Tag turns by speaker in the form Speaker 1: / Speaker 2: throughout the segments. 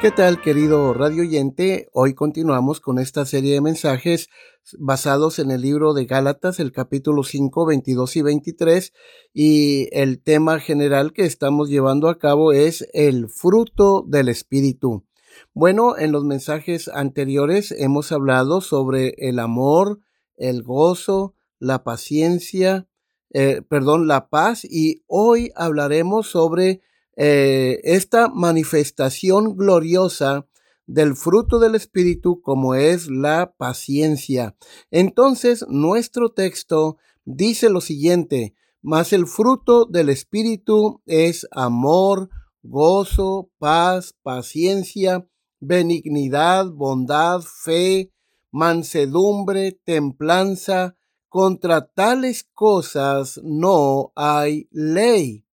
Speaker 1: ¿Qué tal, querido radio oyente? Hoy continuamos con esta serie de mensajes basados en el libro de Gálatas, el capítulo 5, 22 y 23, y el tema general que estamos llevando a cabo es el fruto del Espíritu. Bueno, en los mensajes anteriores hemos hablado sobre el amor, el gozo, la paciencia, eh, perdón, la paz, y hoy hablaremos sobre eh, esta manifestación gloriosa del fruto del Espíritu como es la paciencia. Entonces, nuestro texto dice lo siguiente, mas el fruto del Espíritu es amor, gozo, paz, paciencia, benignidad, bondad, fe, mansedumbre, templanza. Contra tales cosas no hay ley.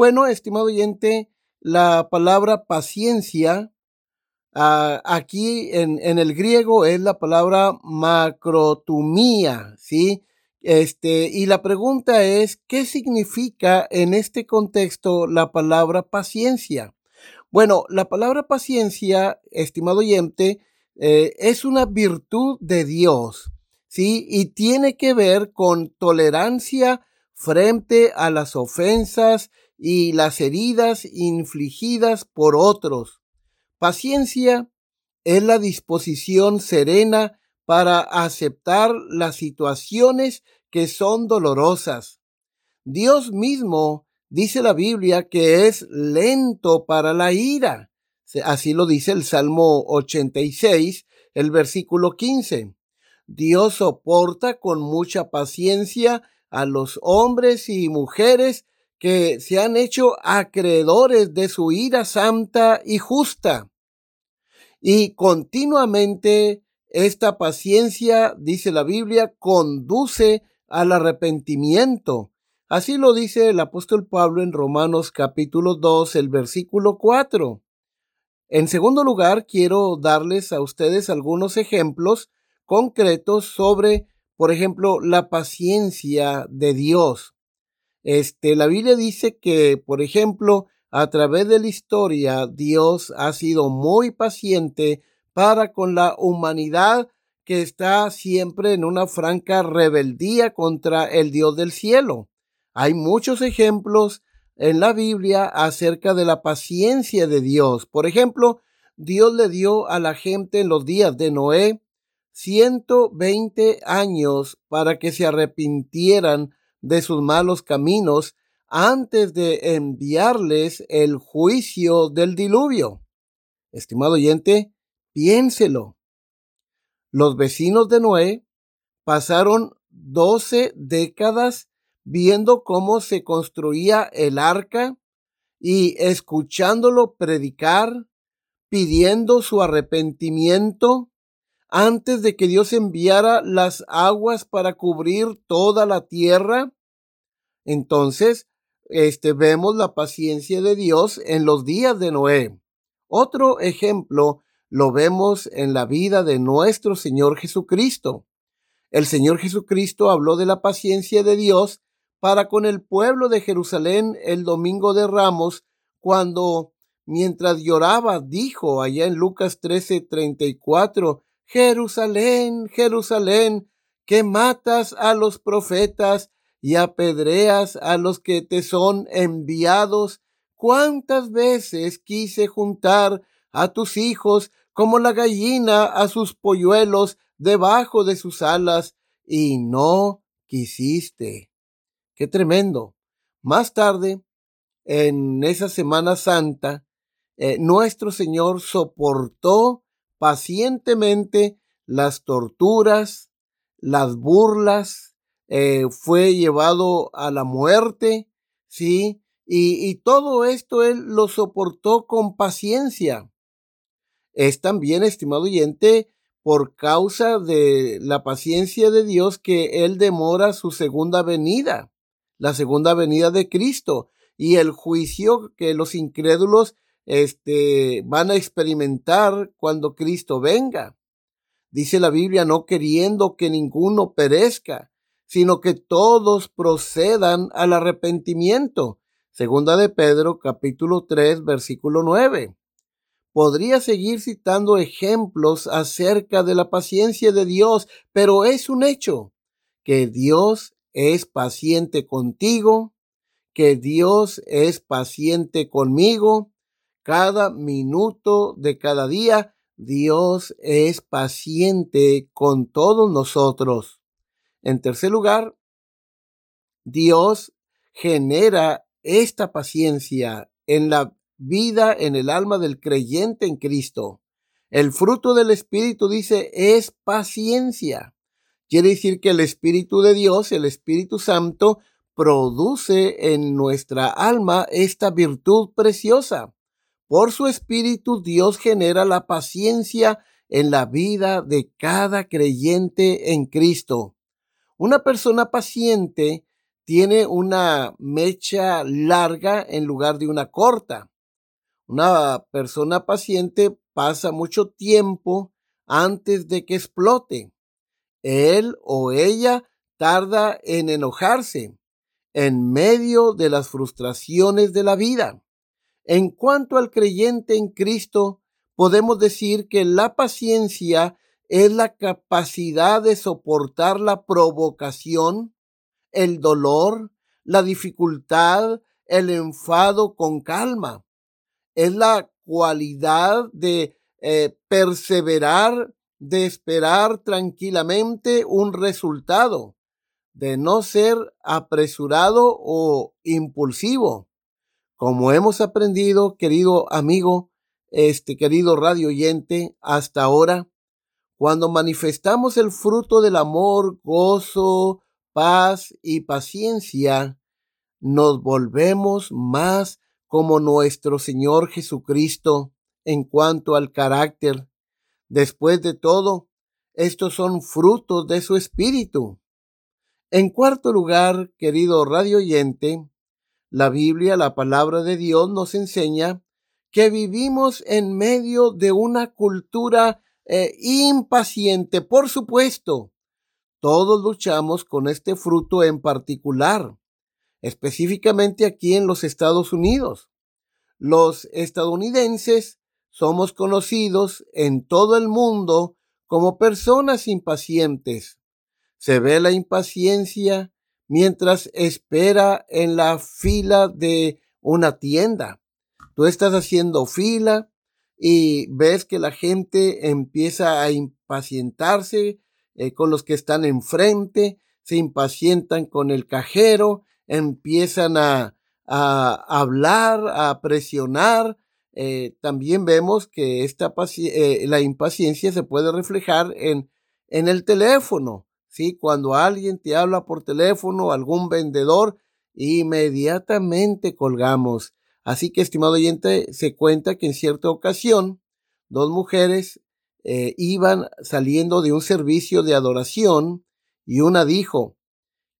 Speaker 1: Bueno, estimado oyente, la palabra paciencia ah, aquí en, el griego es la palabra macrotumía, ¿sí? Este, y la pregunta es, ¿qué significa en este contexto la palabra paciencia? Bueno, la palabra paciencia, estimado oyente, eh, es una virtud de Dios, ¿sí? Y tiene que ver con tolerancia frente a las ofensas y las heridas infligidas por otros. Paciencia es la disposición serena para aceptar las situaciones que son dolorosas. Dios mismo dice la Biblia que es lento para la ira. Así lo dice el Salmo 86, el versículo 15. Dios soporta con mucha paciencia a los hombres y mujeres que se han hecho acreedores de su ira santa y justa. Y continuamente esta paciencia, dice la Biblia, conduce al arrepentimiento. Así lo dice el apóstol Pablo en Romanos capítulo 2, el versículo 4. En segundo lugar, quiero darles a ustedes algunos ejemplos concretos sobre, por ejemplo, la paciencia de Dios. Este, la Biblia dice que, por ejemplo, a través de la historia, Dios ha sido muy paciente para con la humanidad que está siempre en una franca rebeldía contra el Dios del cielo. Hay muchos ejemplos en la Biblia acerca de la paciencia de Dios. Por ejemplo, Dios le dio a la gente en los días de Noé 120 años para que se arrepintieran de sus malos caminos antes de enviarles el juicio del diluvio. Estimado oyente, piénselo. Los vecinos de Noé pasaron doce décadas viendo cómo se construía el arca y escuchándolo predicar, pidiendo su arrepentimiento antes de que Dios enviara las aguas para cubrir toda la tierra. Entonces, este, vemos la paciencia de Dios en los días de Noé. Otro ejemplo lo vemos en la vida de nuestro Señor Jesucristo. El Señor Jesucristo habló de la paciencia de Dios para con el pueblo de Jerusalén el domingo de Ramos, cuando, mientras lloraba, dijo allá en Lucas 13:34, Jerusalén, Jerusalén, que matas a los profetas y apedreas a los que te son enviados. ¿Cuántas veces quise juntar a tus hijos como la gallina a sus polluelos debajo de sus alas y no quisiste? Qué tremendo. Más tarde, en esa Semana Santa, eh, nuestro Señor soportó pacientemente las torturas, las burlas, eh, fue llevado a la muerte, ¿sí? Y, y todo esto Él lo soportó con paciencia. Es también, estimado oyente, por causa de la paciencia de Dios que Él demora su segunda venida, la segunda venida de Cristo y el juicio que los incrédulos este, van a experimentar cuando Cristo venga. Dice la Biblia, no queriendo que ninguno perezca, sino que todos procedan al arrepentimiento. Segunda de Pedro, capítulo 3, versículo 9. Podría seguir citando ejemplos acerca de la paciencia de Dios, pero es un hecho que Dios es paciente contigo, que Dios es paciente conmigo. Cada minuto de cada día, Dios es paciente con todos nosotros. En tercer lugar, Dios genera esta paciencia en la vida en el alma del creyente en Cristo. El fruto del Espíritu dice es paciencia. Quiere decir que el Espíritu de Dios, el Espíritu Santo, produce en nuestra alma esta virtud preciosa. Por su Espíritu Dios genera la paciencia en la vida de cada creyente en Cristo. Una persona paciente tiene una mecha larga en lugar de una corta. Una persona paciente pasa mucho tiempo antes de que explote. Él o ella tarda en enojarse en medio de las frustraciones de la vida. En cuanto al creyente en Cristo, podemos decir que la paciencia es la capacidad de soportar la provocación, el dolor, la dificultad, el enfado con calma es la cualidad de eh, perseverar, de esperar tranquilamente un resultado, de no ser apresurado o impulsivo. Como hemos aprendido, querido amigo, este querido radio oyente, hasta ahora, cuando manifestamos el fruto del amor, gozo, paz y paciencia, nos volvemos más como nuestro Señor Jesucristo en cuanto al carácter. Después de todo, estos son frutos de su espíritu. En cuarto lugar, querido radio oyente, la Biblia, la palabra de Dios, nos enseña que vivimos en medio de una cultura eh, impaciente. Por supuesto, todos luchamos con este fruto en particular específicamente aquí en los Estados Unidos. Los estadounidenses somos conocidos en todo el mundo como personas impacientes. Se ve la impaciencia mientras espera en la fila de una tienda. Tú estás haciendo fila y ves que la gente empieza a impacientarse eh, con los que están enfrente, se impacientan con el cajero, empiezan a, hablar, a presionar. Eh, también vemos que esta eh, la impaciencia se puede reflejar en, en el teléfono. ¿Sí? Cuando alguien te habla por teléfono, algún vendedor, inmediatamente colgamos. Así que, estimado oyente, se cuenta que en cierta ocasión, dos mujeres eh, iban saliendo de un servicio de adoración y una dijo,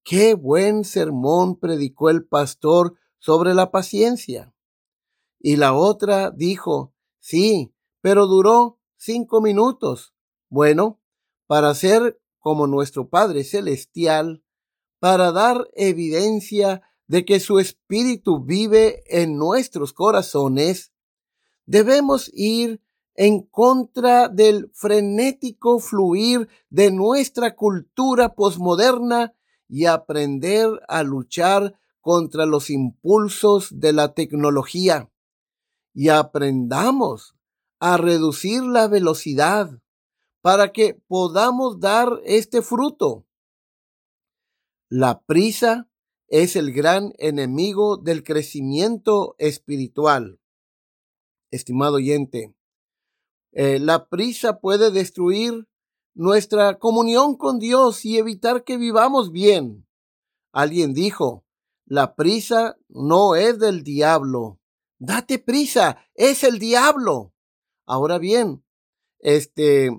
Speaker 1: Qué buen sermón predicó el pastor sobre la paciencia. Y la otra dijo, sí, pero duró cinco minutos. Bueno, para ser como nuestro Padre Celestial, para dar evidencia de que su Espíritu vive en nuestros corazones, debemos ir en contra del frenético fluir de nuestra cultura posmoderna y aprender a luchar contra los impulsos de la tecnología. Y aprendamos a reducir la velocidad para que podamos dar este fruto. La prisa es el gran enemigo del crecimiento espiritual. Estimado oyente, eh, la prisa puede destruir nuestra comunión con Dios y evitar que vivamos bien. Alguien dijo, la prisa no es del diablo. Date prisa, es el diablo. Ahora bien, este,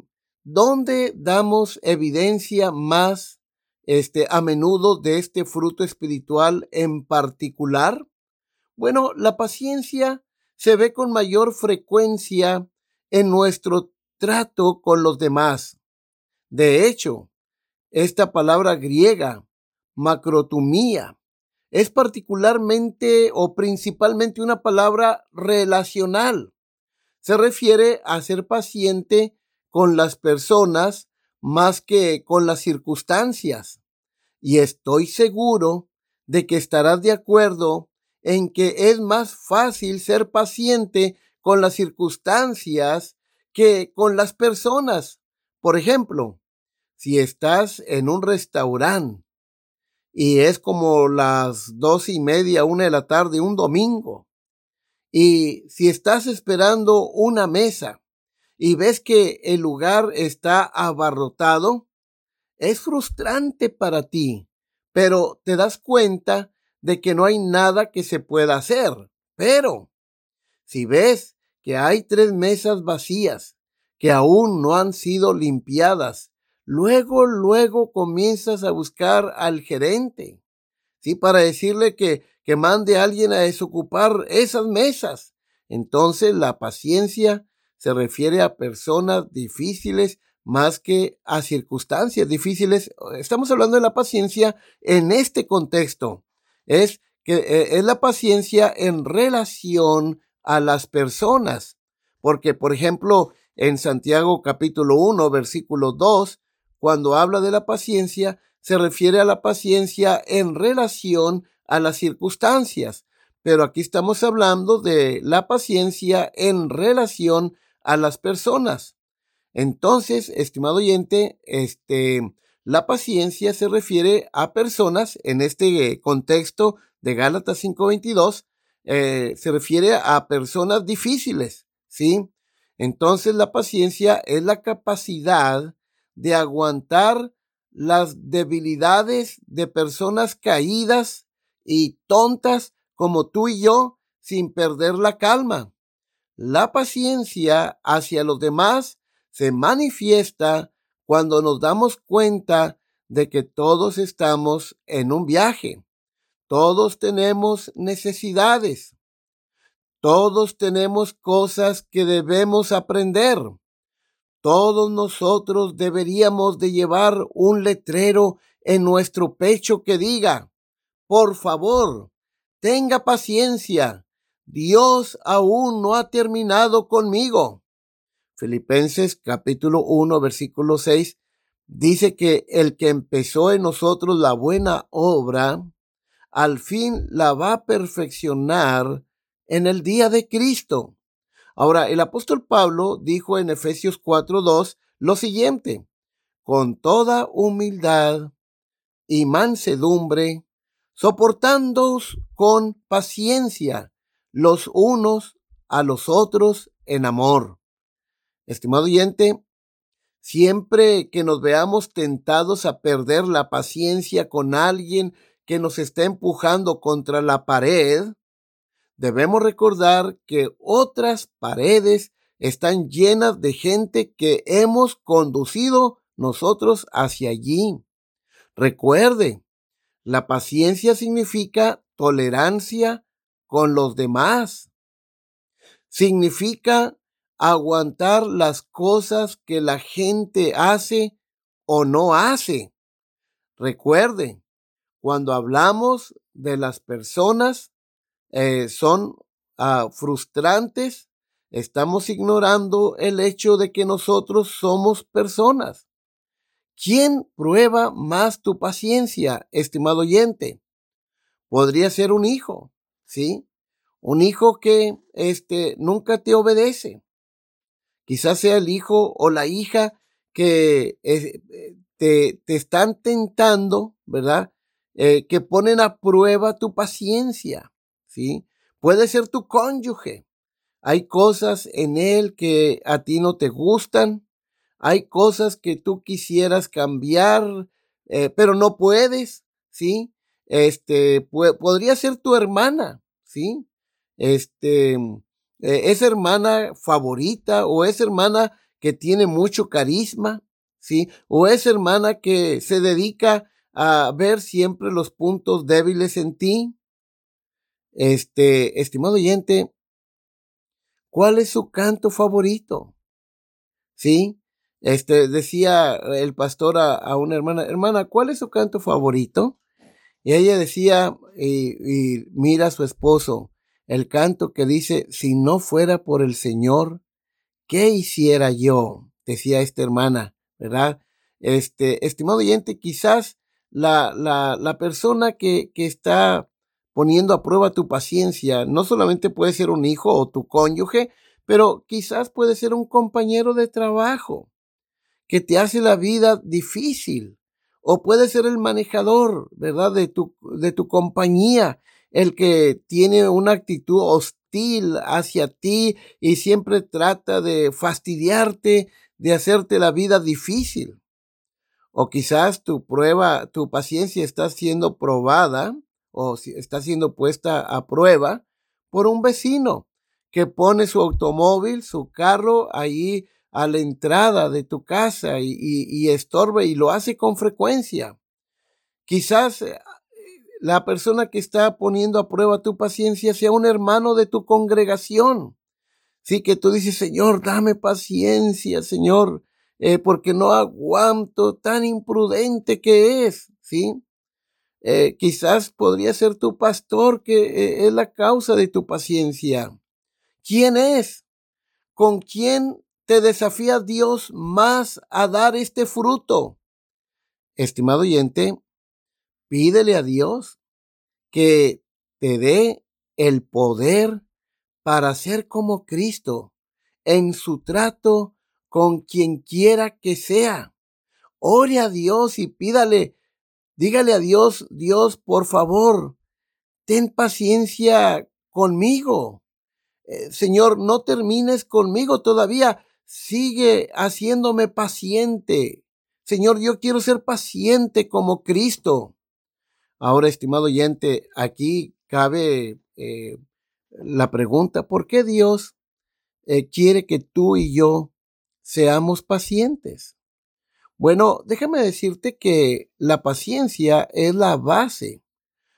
Speaker 1: ¿dónde damos evidencia más este, a menudo de este fruto espiritual en particular? Bueno, la paciencia se ve con mayor frecuencia en nuestro trato con los demás. De hecho, esta palabra griega, macrotumía, es particularmente o principalmente una palabra relacional. Se refiere a ser paciente con las personas más que con las circunstancias. Y estoy seguro de que estarás de acuerdo en que es más fácil ser paciente con las circunstancias que con las personas. Por ejemplo, si estás en un restaurante y es como las dos y media, una de la tarde, un domingo, y si estás esperando una mesa y ves que el lugar está abarrotado, es frustrante para ti, pero te das cuenta de que no hay nada que se pueda hacer. Pero si ves que hay tres mesas vacías que aún no han sido limpiadas, luego, luego comienzas a buscar al gerente, ¿sí? Para decirle que, que mande a alguien a desocupar esas mesas. Entonces la paciencia se refiere a personas difíciles más que a circunstancias difíciles. Estamos hablando de la paciencia en este contexto. Es que eh, es la paciencia en relación a las personas. Porque, por ejemplo, en Santiago capítulo 1, versículo 2, cuando habla de la paciencia, se refiere a la paciencia en relación a las circunstancias. Pero aquí estamos hablando de la paciencia en relación a las personas. Entonces, estimado oyente, este, la paciencia se refiere a personas, en este contexto de Gálatas 5:22, eh, se refiere a personas difíciles, ¿sí? Entonces la paciencia es la capacidad de aguantar las debilidades de personas caídas y tontas como tú y yo sin perder la calma. La paciencia hacia los demás se manifiesta cuando nos damos cuenta de que todos estamos en un viaje. Todos tenemos necesidades. Todos tenemos cosas que debemos aprender. Todos nosotros deberíamos de llevar un letrero en nuestro pecho que diga, por favor, tenga paciencia, Dios aún no ha terminado conmigo. Filipenses capítulo 1 versículo 6 dice que el que empezó en nosotros la buena obra, al fin la va a perfeccionar en el día de Cristo. Ahora, el apóstol Pablo dijo en Efesios 4.2 lo siguiente, con toda humildad y mansedumbre, soportándoos con paciencia los unos a los otros en amor. Estimado oyente, siempre que nos veamos tentados a perder la paciencia con alguien que nos está empujando contra la pared, debemos recordar que otras paredes están llenas de gente que hemos conducido nosotros hacia allí. Recuerde, la paciencia significa tolerancia con los demás. Significa aguantar las cosas que la gente hace o no hace. Recuerde, cuando hablamos de las personas, eh, son ah, frustrantes, estamos ignorando el hecho de que nosotros somos personas. ¿Quién prueba más tu paciencia, estimado oyente? Podría ser un hijo, ¿sí? Un hijo que este, nunca te obedece. Quizás sea el hijo o la hija que eh, te, te están tentando, ¿verdad? eh, que ponen a prueba tu paciencia, ¿sí? Puede ser tu cónyuge. Hay cosas en él que a ti no te gustan. Hay cosas que tú quisieras cambiar, eh, pero no puedes, ¿sí? Este, podría ser tu hermana, ¿sí? Este, eh, es hermana favorita o es hermana que tiene mucho carisma, ¿sí? O es hermana que se dedica a ver siempre los puntos débiles en ti. Este, estimado oyente, ¿cuál es su canto favorito? ¿Sí? Este, decía el pastor a, una hermana, hermana, ¿cuál es su canto favorito? Y ella decía, y mira a su esposo, el canto que dice, si no fuera por el Señor, ¿qué hiciera yo? Decía esta hermana, ¿verdad? Este, estimado oyente, quizás la, la, la persona que, que está poniendo a prueba tu paciencia no solamente puede ser un hijo o tu cónyuge, pero quizás puede ser un compañero de trabajo que te hace la vida difícil. O puede ser el manejador, ¿verdad? De tu, de tu compañía, el que tiene una actitud hostil hacia ti y siempre trata de fastidiarte, de hacerte la vida difícil. O quizás tu prueba, tu paciencia está siendo probada o está siendo puesta a prueba por un vecino que pone su automóvil, su carro ahí a la entrada de tu casa y, y, estorbe y lo hace con frecuencia. Quizás eh, la persona que está poniendo a prueba tu paciencia sea un hermano de tu congregación. Sí, que tú dices, Señor, dame paciencia, Señor. Eh, porque no aguanto tan imprudente que es, ¿sí? Eh, quizás podría ser tu pastor que es la causa de tu paciencia. ¿Quién es? ¿Con quién te desafía Dios más a dar este fruto? Estimado oyente, pídele a Dios que te dé el poder para ser como Cristo en su trato con quien quiera que sea. Ore a Dios y pídale, dígale a Dios, Dios, por favor, ten paciencia conmigo. Eh, Señor, no termines conmigo todavía, sigue haciéndome paciente. Señor, yo quiero ser paciente como Cristo. Ahora, estimado oyente, aquí cabe eh, la pregunta, ¿por qué Dios eh, quiere que tú y yo seamos pacientes. Bueno, déjame decirte que la paciencia es la base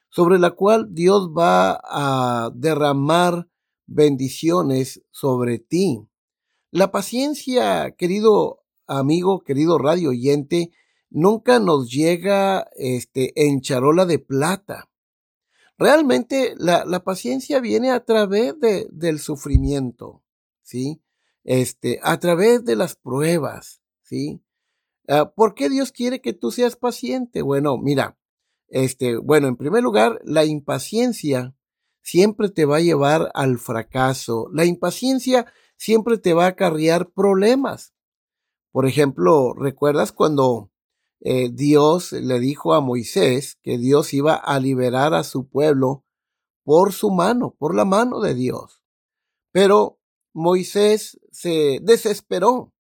Speaker 1: sobre la cual Dios va a derramar bendiciones sobre ti. La paciencia, querido amigo, querido radio oyente, nunca nos llega este, en charola de plata. Realmente la, la paciencia viene a través de, del sufrimiento, ¿sí? este, a través de las pruebas, ¿sí? Ah, ¿Por qué Dios quiere que tú seas paciente? Bueno, mira, este, bueno, en primer lugar, la impaciencia siempre te va a llevar al fracaso. La impaciencia siempre te va a acarrear problemas. Por ejemplo, ¿recuerdas cuando eh, Dios le dijo a Moisés que Dios iba a liberar a su pueblo por su mano, por la mano de Dios? Pero Moisés se desesperó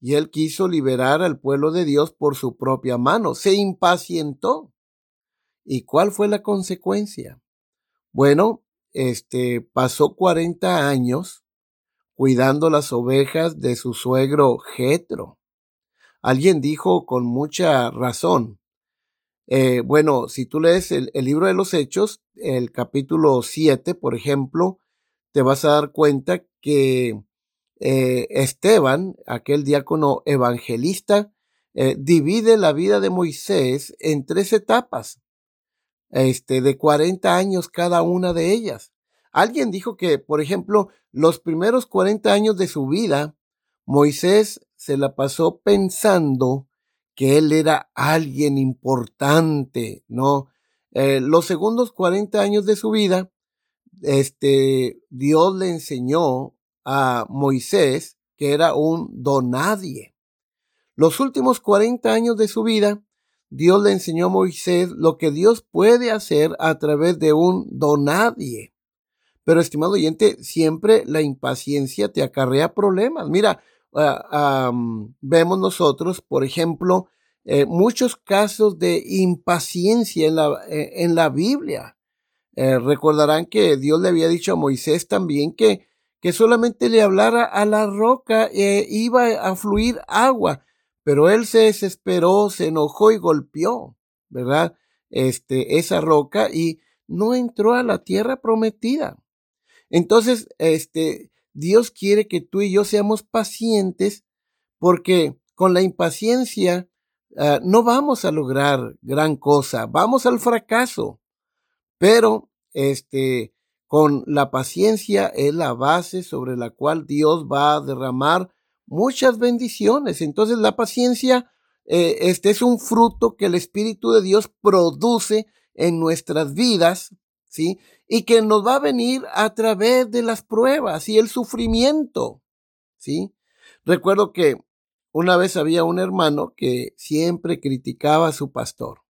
Speaker 1: y él quiso liberar al pueblo de Dios por su propia mano. Se impacientó. ¿Y cuál fue la consecuencia? Bueno, este pasó 40 años cuidando las ovejas de su suegro Jetro. Alguien dijo con mucha razón. Eh, bueno, si tú lees el, libro de los Hechos, el capítulo 7, por ejemplo, te vas a dar cuenta que eh, Esteban, aquel diácono evangelista, eh, divide la vida de Moisés en tres etapas, este, de 40 años cada una de ellas. Alguien dijo que, por ejemplo, los primeros 40 años de su vida, Moisés se la pasó pensando que él era alguien importante, ¿no? Eh, los segundos 40 años de su vida, este, Dios le enseñó a Moisés que era un donadie. Los últimos 40 años de su vida, Dios le enseñó a Moisés lo que Dios puede hacer a través de un donadie. Pero, estimado oyente, siempre la impaciencia te acarrea problemas. Mira, vemos nosotros, por ejemplo, eh, muchos casos de impaciencia en la, eh, en la Biblia. Eh, recordarán que Dios le había dicho a Moisés también que, que solamente le hablara a la roca e iba a fluir agua, pero él se desesperó, se enojó y golpeó, ¿verdad? Este, esa roca y no entró a la tierra prometida. Entonces, este, Dios quiere que tú y yo seamos pacientes porque con la impaciencia ah, no vamos a lograr gran cosa, vamos al fracaso. Pero, este, con la paciencia es la base sobre la cual Dios va a derramar muchas bendiciones. Entonces, la paciencia, eh, este es un fruto que el Espíritu de Dios produce en nuestras vidas, ¿sí? Y que nos va a venir a través de las pruebas y el sufrimiento, ¿sí? Recuerdo que una vez había un hermano que siempre criticaba a su pastor,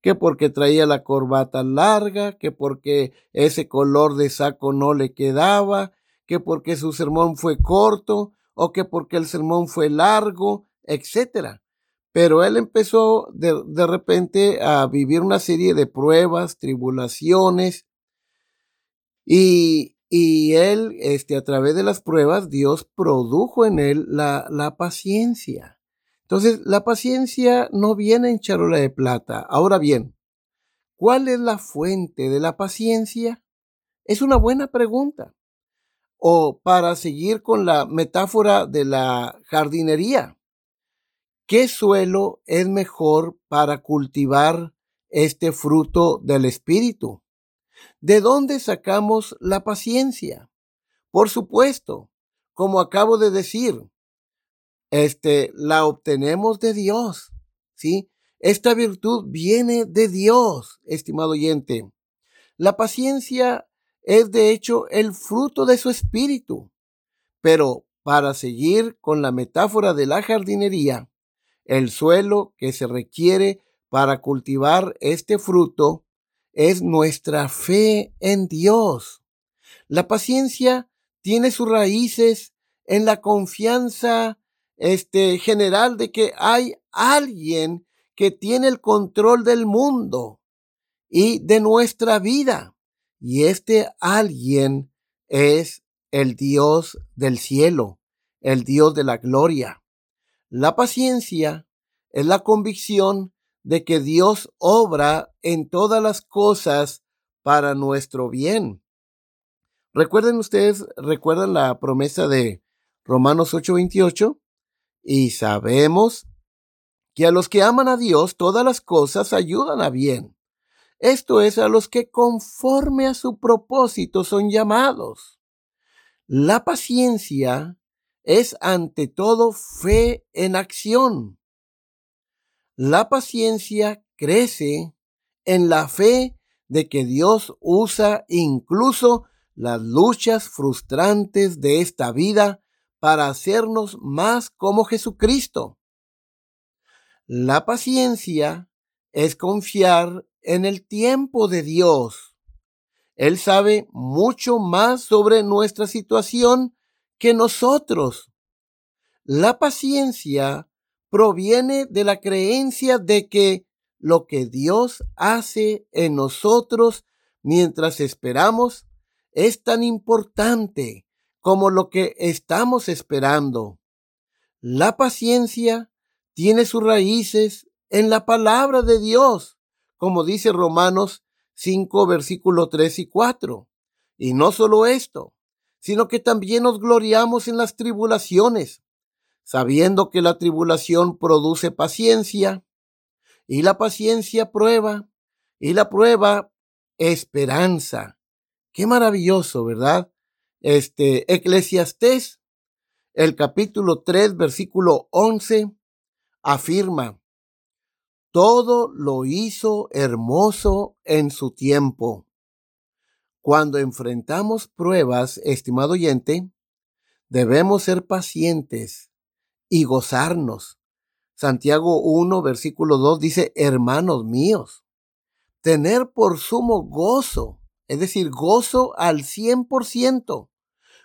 Speaker 1: que porque traía la corbata larga, que porque ese color de saco no le quedaba, que porque su sermón fue corto o que porque el sermón fue largo, etcétera. Pero él empezó de, de repente a vivir una serie de pruebas, tribulaciones, y, y él, este, a través de las pruebas, Dios produjo en él la, la paciencia. Entonces, la paciencia no viene en charola de plata. Ahora bien, ¿cuál es la fuente de la paciencia? Es una buena pregunta. O para seguir con la metáfora de la jardinería, ¿qué suelo es mejor para cultivar este fruto del Espíritu? ¿De dónde sacamos la paciencia? Por supuesto, como acabo de decir, este, la obtenemos de Dios, ¿sí? Esta virtud viene de Dios, estimado oyente. La paciencia es de hecho el fruto de su espíritu. Pero para seguir con la metáfora de la jardinería, el suelo que se requiere para cultivar este fruto es nuestra fe en Dios. La paciencia tiene sus raíces en la confianza este, general de que hay alguien que tiene el control del mundo y de nuestra vida. Y este alguien es el Dios del cielo, el Dios de la gloria. La paciencia es la convicción de que Dios obra en todas las cosas para nuestro bien. Recuerden ustedes, recuerdan la promesa de Romanos 8:28 y sabemos que a los que aman a Dios todas las cosas ayudan a bien. Esto es a los que conforme a su propósito son llamados. La paciencia es ante todo fe en acción. La paciencia crece en la fe de que Dios usa incluso las luchas frustrantes de esta vida para hacernos más como Jesucristo. La paciencia es confiar en el tiempo de Dios. Él sabe mucho más sobre nuestra situación que nosotros. La paciencia proviene de la creencia de que lo que Dios hace en nosotros mientras esperamos es tan importante como lo que estamos esperando. La paciencia tiene sus raíces en la palabra de Dios, como dice Romanos 5, versículo 3 y 4. Y no solo esto, sino que también nos gloriamos en las tribulaciones, sabiendo que la tribulación produce paciencia, y la paciencia prueba, y la prueba esperanza. Qué maravilloso, ¿verdad? Este, Eclesiastés, el capítulo 3, versículo 11, afirma, todo lo hizo hermoso en su tiempo. Cuando enfrentamos pruebas, estimado oyente, debemos ser pacientes y gozarnos, Santiago 1, versículo 2 dice, hermanos míos, tener por sumo gozo, es decir, gozo al 100%,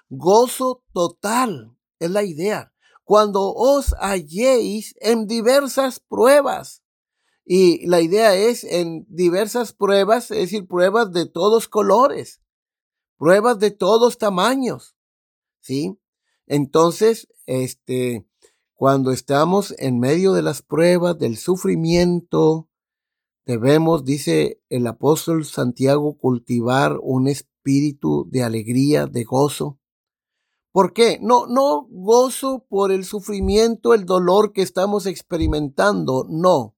Speaker 1: gozo total, es la idea. Cuando os halléis en diversas pruebas, y la idea es en diversas pruebas, es decir, pruebas de todos colores, pruebas de todos tamaños, ¿sí? Entonces, este, cuando estamos en medio de las pruebas, del sufrimiento, debemos, dice el apóstol Santiago, cultivar un espíritu de alegría, de gozo. ¿Por qué? No, no gozo por el sufrimiento, el dolor que estamos experimentando, no,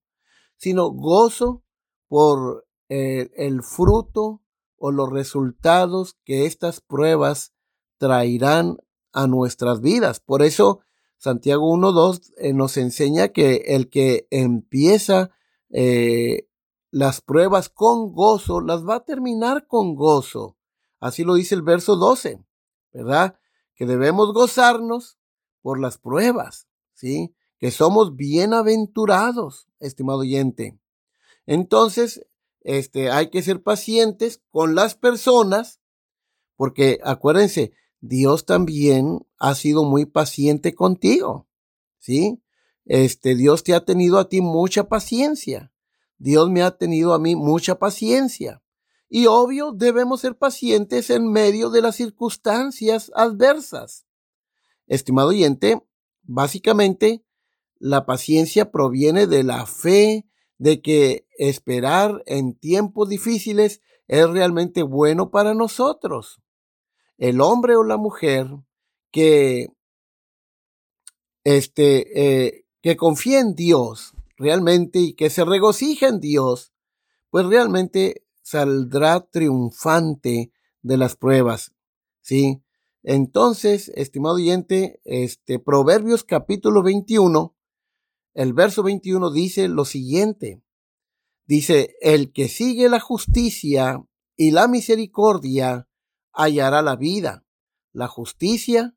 Speaker 1: sino gozo por eh, el fruto o los resultados que estas pruebas traerán a nuestras vidas. Por eso Santiago 1.2 eh, nos enseña que el que empieza eh, las pruebas con gozo, las va a terminar con gozo. Así lo dice el verso 12, ¿verdad? Que debemos gozarnos por las pruebas, ¿sí? Que somos bienaventurados, estimado oyente. Entonces, este, hay que ser pacientes con las personas, porque acuérdense, Dios también ha sido muy paciente contigo, ¿sí? Este, Dios te ha tenido a ti mucha paciencia. Dios me ha tenido a mí mucha paciencia. Y obvio, debemos ser pacientes en medio de las circunstancias adversas. Estimado oyente, básicamente, la paciencia proviene de la fe de que esperar en tiempos difíciles es realmente bueno para nosotros el hombre o la mujer que, este, eh, que confía en Dios realmente y que se regocija en Dios, pues realmente saldrá triunfante de las pruebas. ¿Sí? Entonces, estimado oyente, este Proverbios capítulo 21, el verso 21 dice lo siguiente. Dice, el que sigue la justicia y la misericordia hallará la vida, la justicia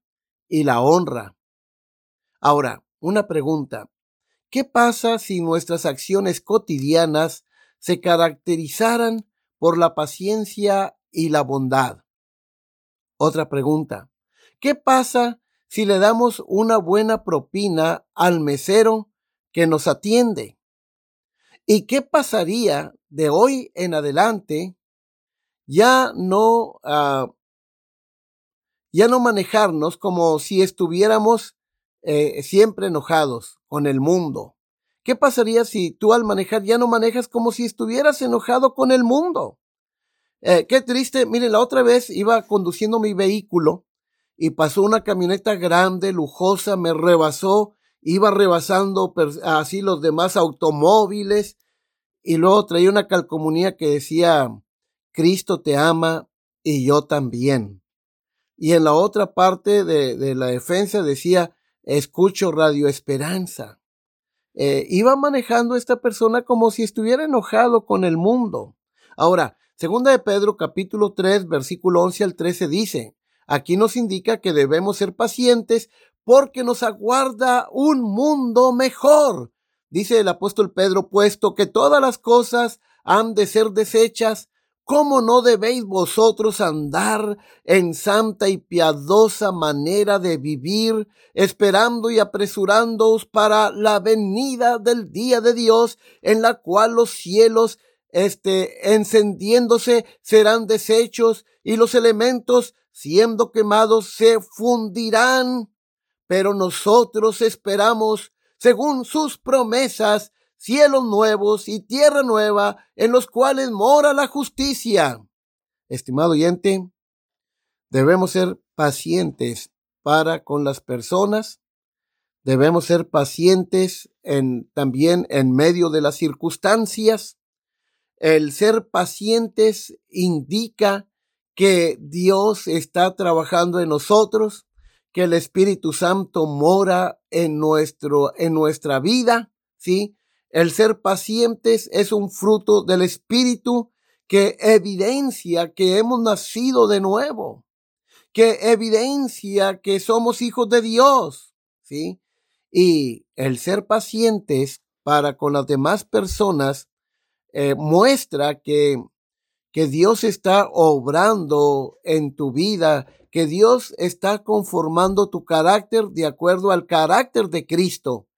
Speaker 1: y la honra. Ahora, una pregunta. ¿Qué pasa si nuestras acciones cotidianas se caracterizaran por la paciencia y la bondad? Otra pregunta. ¿Qué pasa si le damos una buena propina al mesero que nos atiende? ¿Y qué pasaría de hoy en adelante ya no, ah, ya no manejarnos como si estuviéramos eh, siempre enojados con el mundo. ¿Qué pasaría si tú al manejar ya no manejas como si estuvieras enojado con el mundo? Eh, qué triste. Miren, la otra vez iba conduciendo mi vehículo y pasó una camioneta grande, lujosa, me rebasó, iba rebasando así los demás automóviles y luego traía una calcomunía que decía Cristo te ama y yo también. Y en la otra parte de, la defensa decía, escucho Radio Esperanza. Eh, iba manejando esta persona como si estuviera enojado con el mundo. Ahora, segunda de Pedro capítulo 3 versículo 11 al 13 dice, aquí nos indica que debemos ser pacientes porque nos aguarda un mundo mejor. Dice el apóstol Pedro, puesto que todas las cosas han de ser desechas, ¿Cómo no debéis vosotros andar en santa y piadosa manera de vivir, esperando y apresurándoos para la venida del día de Dios, en la cual los cielos, este, encendiéndose, serán deshechos y los elementos, siendo quemados, se fundirán? Pero nosotros esperamos, según sus promesas, cielos nuevos y tierra nueva en los cuales mora la justicia. Estimado oyente, debemos ser pacientes para con las personas, debemos ser pacientes en, también en medio de las circunstancias. El ser pacientes indica que Dios está trabajando en nosotros, que el Espíritu Santo mora en nuestro en nuestra vida, ¿sí? El ser pacientes es un fruto del Espíritu que evidencia que hemos nacido de nuevo, que evidencia que somos hijos de Dios, ¿sí? Y el ser pacientes para con las demás personas eh, muestra que, que Dios está obrando en tu vida, que Dios está conformando tu carácter de acuerdo al carácter de Cristo.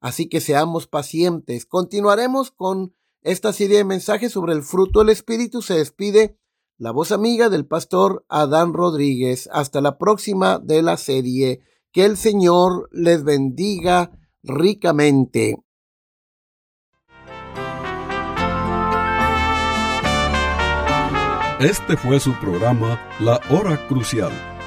Speaker 1: Así que seamos pacientes. Continuaremos con esta serie de mensajes sobre el fruto del Espíritu. Se despide la voz amiga del pastor Adán Rodríguez. Hasta la próxima de la serie. Que el Señor les bendiga ricamente.
Speaker 2: Este fue su programa La Hora Crucial.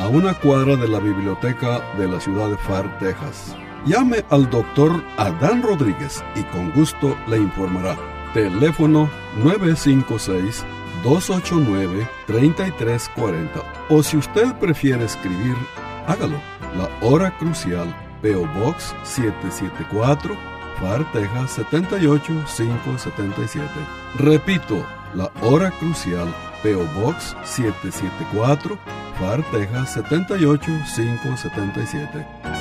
Speaker 2: a una cuadra de la biblioteca de la ciudad de Far, Texas. Llame al doctor Adán Rodríguez y con gusto le informará. Teléfono 956-289-3340. O si usted prefiere escribir, hágalo. La hora crucial, PO Box 774, Far, Texas 78577. Repito, la hora crucial, PO Box 774, Far, Texas 78577.